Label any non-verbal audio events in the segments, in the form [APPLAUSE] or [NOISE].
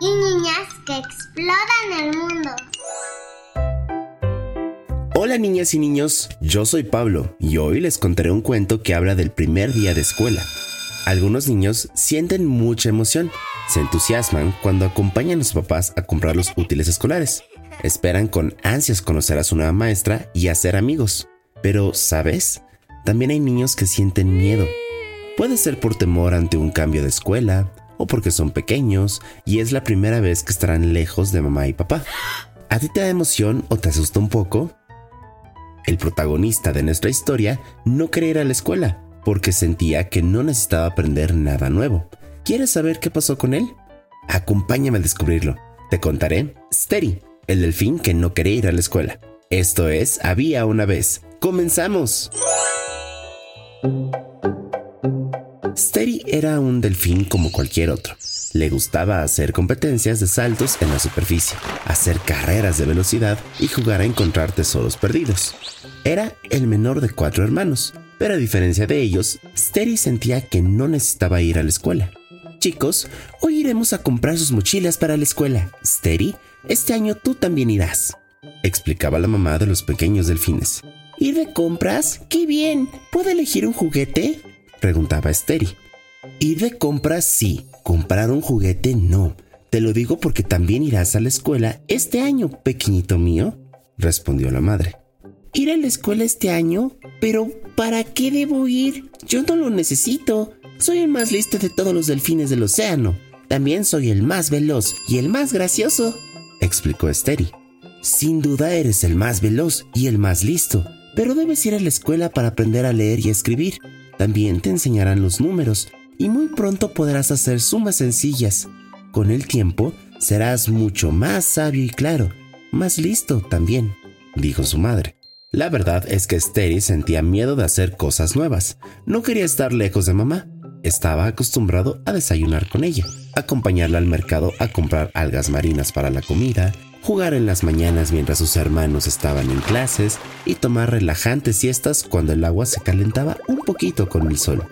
y niñas que exploran el mundo. Hola niñas y niños, yo soy Pablo y hoy les contaré un cuento que habla del primer día de escuela. Algunos niños sienten mucha emoción, se entusiasman cuando acompañan a sus papás a comprar los útiles escolares. Esperan con ansias conocer a su nueva maestra y hacer amigos. Pero, ¿sabes? También hay niños que sienten miedo. Puede ser por temor ante un cambio de escuela, o porque son pequeños y es la primera vez que estarán lejos de mamá y papá. ¿A ti te da emoción o te asusta un poco? El protagonista de nuestra historia no quería ir a la escuela porque sentía que no necesitaba aprender nada nuevo. ¿Quieres saber qué pasó con él? Acompáñame a descubrirlo. Te contaré Steady, el delfín que no quería ir a la escuela. Esto es Había una vez. ¡Comenzamos! Steady era un delfín como cualquier otro. Le gustaba hacer competencias de saltos en la superficie, hacer carreras de velocidad y jugar a encontrar tesoros perdidos. Era el menor de cuatro hermanos, pero a diferencia de ellos, Steady sentía que no necesitaba ir a la escuela. Chicos, hoy iremos a comprar sus mochilas para la escuela. Steady, este año tú también irás, explicaba la mamá de los pequeños delfines. ¿Ir de compras? ¡Qué bien! ¿Puedo elegir un juguete? Preguntaba Steady. Ir de compras sí, comprar un juguete no. Te lo digo porque también irás a la escuela este año, pequeñito mío, respondió la madre. ¿Ir a la escuela este año? Pero ¿para qué debo ir? Yo no lo necesito. Soy el más listo de todos los delfines del océano. También soy el más veloz y el más gracioso, explicó Esteri. Sin duda eres el más veloz y el más listo, pero debes ir a la escuela para aprender a leer y escribir. También te enseñarán los números y muy pronto podrás hacer sumas sencillas. Con el tiempo serás mucho más sabio y claro, más listo también, dijo su madre. La verdad es que Steri sentía miedo de hacer cosas nuevas. No quería estar lejos de mamá. Estaba acostumbrado a desayunar con ella, acompañarla al mercado a comprar algas marinas para la comida, jugar en las mañanas mientras sus hermanos estaban en clases y tomar relajantes siestas cuando el agua se calentaba un poquito con el sol.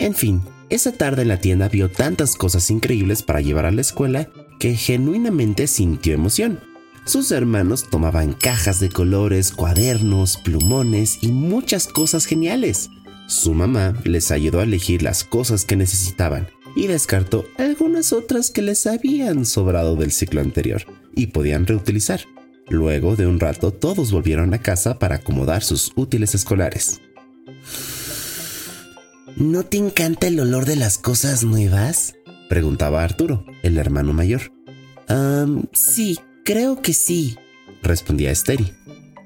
En fin, esa tarde en la tienda vio tantas cosas increíbles para llevar a la escuela que genuinamente sintió emoción. Sus hermanos tomaban cajas de colores, cuadernos, plumones y muchas cosas geniales. Su mamá les ayudó a elegir las cosas que necesitaban y descartó algunas otras que les habían sobrado del ciclo anterior y podían reutilizar. Luego de un rato todos volvieron a casa para acomodar sus útiles escolares. ¿No te encanta el olor de las cosas nuevas? preguntaba Arturo, el hermano mayor. sí, creo que sí, respondía Esteri.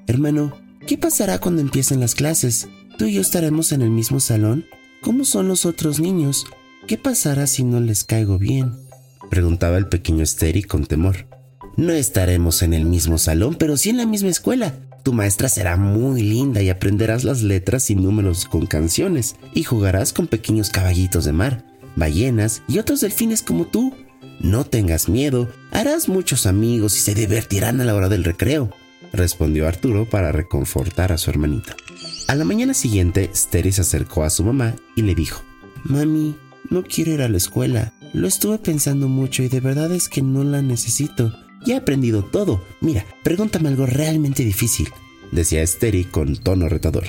Hermano, ¿qué pasará cuando empiecen las clases? ¿Tú y yo estaremos en el mismo salón? ¿Cómo son los otros niños? ¿Qué pasará si no les caigo bien? preguntaba el pequeño Esteri con temor. No estaremos en el mismo salón, pero sí en la misma escuela. Tu maestra será muy linda y aprenderás las letras y números con canciones y jugarás con pequeños caballitos de mar, ballenas y otros delfines como tú. No tengas miedo, harás muchos amigos y se divertirán a la hora del recreo, respondió Arturo para reconfortar a su hermanita. A la mañana siguiente, Steri se acercó a su mamá y le dijo, Mami, no quiero ir a la escuela. Lo estuve pensando mucho y de verdad es que no la necesito. Ya he aprendido todo. Mira, pregúntame algo realmente difícil, decía Esteri con tono retador.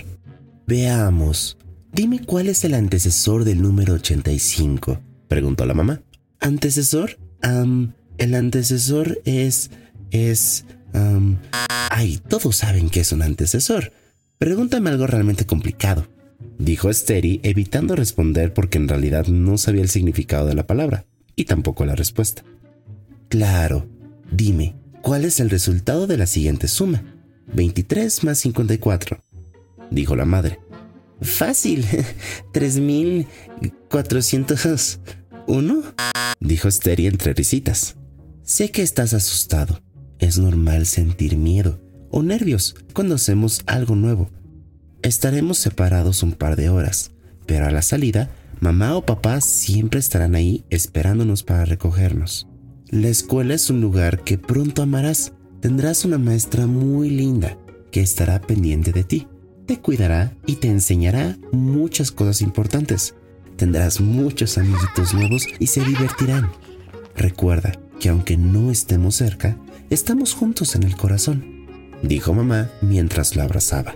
Veamos. Dime cuál es el antecesor del número 85, preguntó la mamá. ¿Antecesor? Um, el antecesor es... es... Um, ay, todos saben que es un antecesor. Pregúntame algo realmente complicado, dijo Esteri, evitando responder porque en realidad no sabía el significado de la palabra. y tampoco la respuesta. Claro, dime, ¿cuál es el resultado de la siguiente suma? 23 más 54, dijo la madre. Fácil, [LAUGHS] 3401, dijo Steri entre risitas. Sé que estás asustado. Es normal sentir miedo o nervios cuando hacemos algo nuevo. Estaremos separados un par de horas, pero a la salida, mamá o papá siempre estarán ahí esperándonos para recogernos. La escuela es un lugar que pronto amarás. Tendrás una maestra muy linda que estará pendiente de ti. Te cuidará y te enseñará muchas cosas importantes. Tendrás muchos amiguitos nuevos y se divertirán. Recuerda que aunque no estemos cerca, estamos juntos en el corazón, dijo mamá mientras la abrazaba.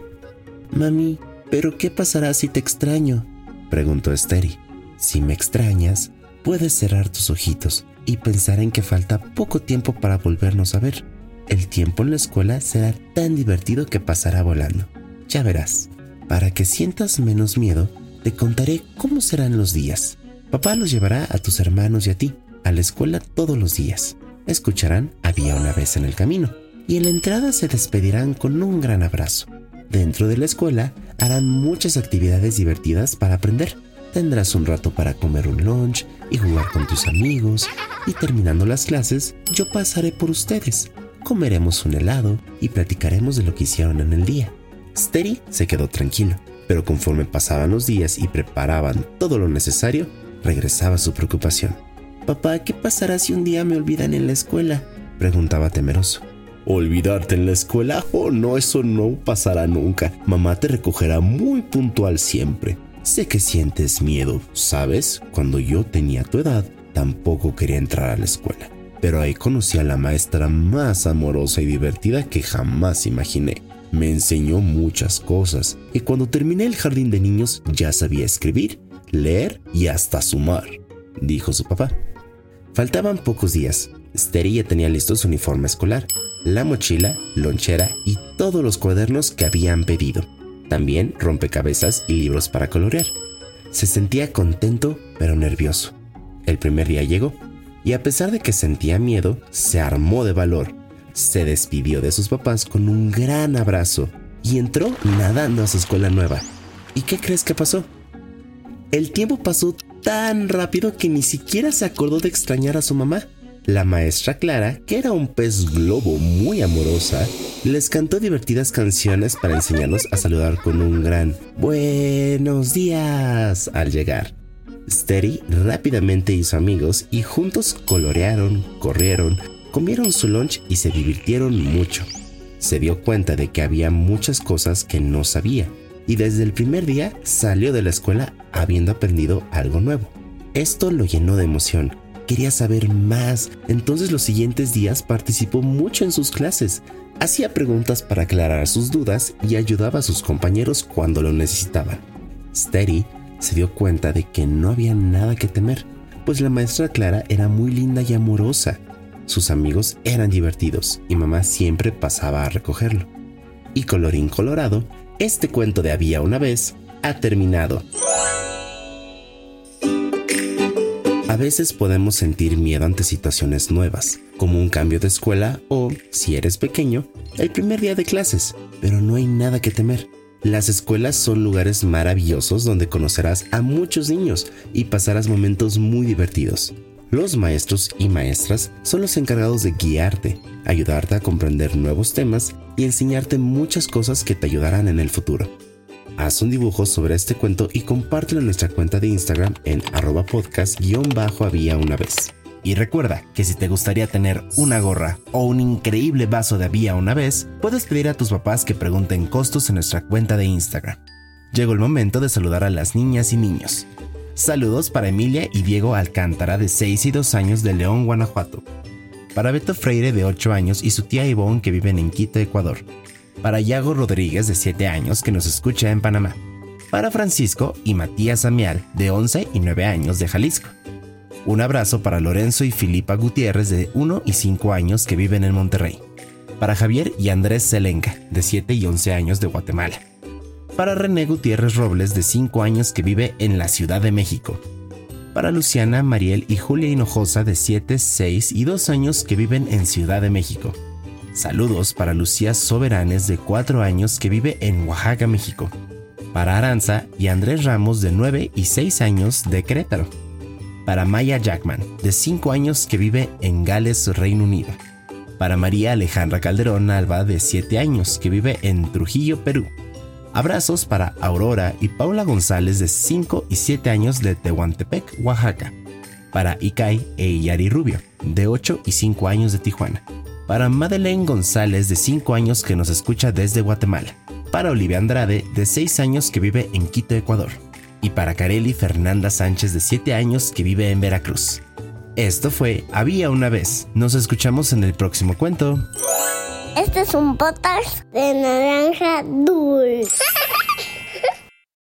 Mami, ¿pero qué pasará si te extraño? preguntó Esteri. Si me extrañas, puedes cerrar tus ojitos y pensar en que falta poco tiempo para volvernos a ver. El tiempo en la escuela será tan divertido que pasará volando. Ya verás. Para que sientas menos miedo, te contaré cómo serán los días. Papá los llevará a tus hermanos y a ti a la escuela todos los días. Escucharán Había una vez en el camino y en la entrada se despedirán con un gran abrazo. Dentro de la escuela harán muchas actividades divertidas para aprender. Tendrás un rato para comer un lunch y jugar con tus amigos y terminando las clases yo pasaré por ustedes. Comeremos un helado y platicaremos de lo que hicieron en el día. Steri se quedó tranquilo, pero conforme pasaban los días y preparaban todo lo necesario, regresaba su preocupación. Papá, ¿qué pasará si un día me olvidan en la escuela? preguntaba temeroso. ¿Olvidarte en la escuela? Oh, no, eso no pasará nunca. Mamá te recogerá muy puntual siempre. Sé que sientes miedo, ¿sabes? Cuando yo tenía tu edad, tampoco quería entrar a la escuela. Pero ahí conocí a la maestra más amorosa y divertida que jamás imaginé. Me enseñó muchas cosas y cuando terminé el jardín de niños ya sabía escribir, leer y hasta sumar, dijo su papá. Faltaban pocos días. Steri ya tenía listo su uniforme escolar, la mochila, lonchera y todos los cuadernos que habían pedido. También rompecabezas y libros para colorear. Se sentía contento pero nervioso. El primer día llegó y a pesar de que sentía miedo, se armó de valor. Se despidió de sus papás con un gran abrazo y entró nadando a su escuela nueva. ¿Y qué crees que pasó? El tiempo pasó tan rápido que ni siquiera se acordó de extrañar a su mamá. La maestra Clara, que era un pez globo muy amorosa, les cantó divertidas canciones para enseñarlos a saludar con un gran buenos días al llegar. Steri rápidamente hizo amigos y juntos colorearon, corrieron, comieron su lunch y se divirtieron mucho. Se dio cuenta de que había muchas cosas que no sabía y desde el primer día salió de la escuela habiendo aprendido algo nuevo. Esto lo llenó de emoción. Quería saber más, entonces los siguientes días participó mucho en sus clases, hacía preguntas para aclarar sus dudas y ayudaba a sus compañeros cuando lo necesitaban. Steady se dio cuenta de que no había nada que temer, pues la maestra Clara era muy linda y amorosa. Sus amigos eran divertidos y mamá siempre pasaba a recogerlo. Y colorín colorado, este cuento de había una vez ha terminado. A veces podemos sentir miedo ante situaciones nuevas, como un cambio de escuela o, si eres pequeño, el primer día de clases, pero no hay nada que temer. Las escuelas son lugares maravillosos donde conocerás a muchos niños y pasarás momentos muy divertidos. Los maestros y maestras son los encargados de guiarte, ayudarte a comprender nuevos temas y enseñarte muchas cosas que te ayudarán en el futuro. Haz un dibujo sobre este cuento y compártelo en nuestra cuenta de Instagram en arroba podcast-había una vez. Y recuerda que si te gustaría tener una gorra o un increíble vaso de había una vez, puedes pedir a tus papás que pregunten costos en nuestra cuenta de Instagram. Llegó el momento de saludar a las niñas y niños. Saludos para Emilia y Diego Alcántara de 6 y 2 años de León, Guanajuato. Para Beto Freire de 8 años y su tía Ivonne que viven en Quito, Ecuador. Para Yago Rodríguez de 7 años que nos escucha en Panamá. Para Francisco y Matías Amial de 11 y 9 años de Jalisco. Un abrazo para Lorenzo y Filipa Gutiérrez de 1 y 5 años que viven en Monterrey. Para Javier y Andrés Zelenka de 7 y 11 años de Guatemala para René Gutiérrez Robles de 5 años que vive en la Ciudad de México. para Luciana, Mariel y Julia Hinojosa de 7, 6 y 2 años que viven en Ciudad de México. Saludos para Lucía Soberanes de 4 años que vive en Oaxaca, México. Para Aranza y Andrés Ramos de 9 y 6 años de Querétaro. Para Maya Jackman de 5 años que vive en Gales, Reino Unido. Para María Alejandra Calderón Alba de 7 años que vive en Trujillo, Perú. Abrazos para Aurora y Paula González de 5 y 7 años de Tehuantepec, Oaxaca. Para Ikai e Yari Rubio de 8 y 5 años de Tijuana para Madeleine González de 5 años que nos escucha desde Guatemala, para Olivia Andrade de 6 años que vive en Quito, Ecuador, y para Kareli Fernanda Sánchez de 7 años que vive en Veracruz. Esto fue Había una vez. Nos escuchamos en el próximo cuento. Este es un podcast de naranja dulce.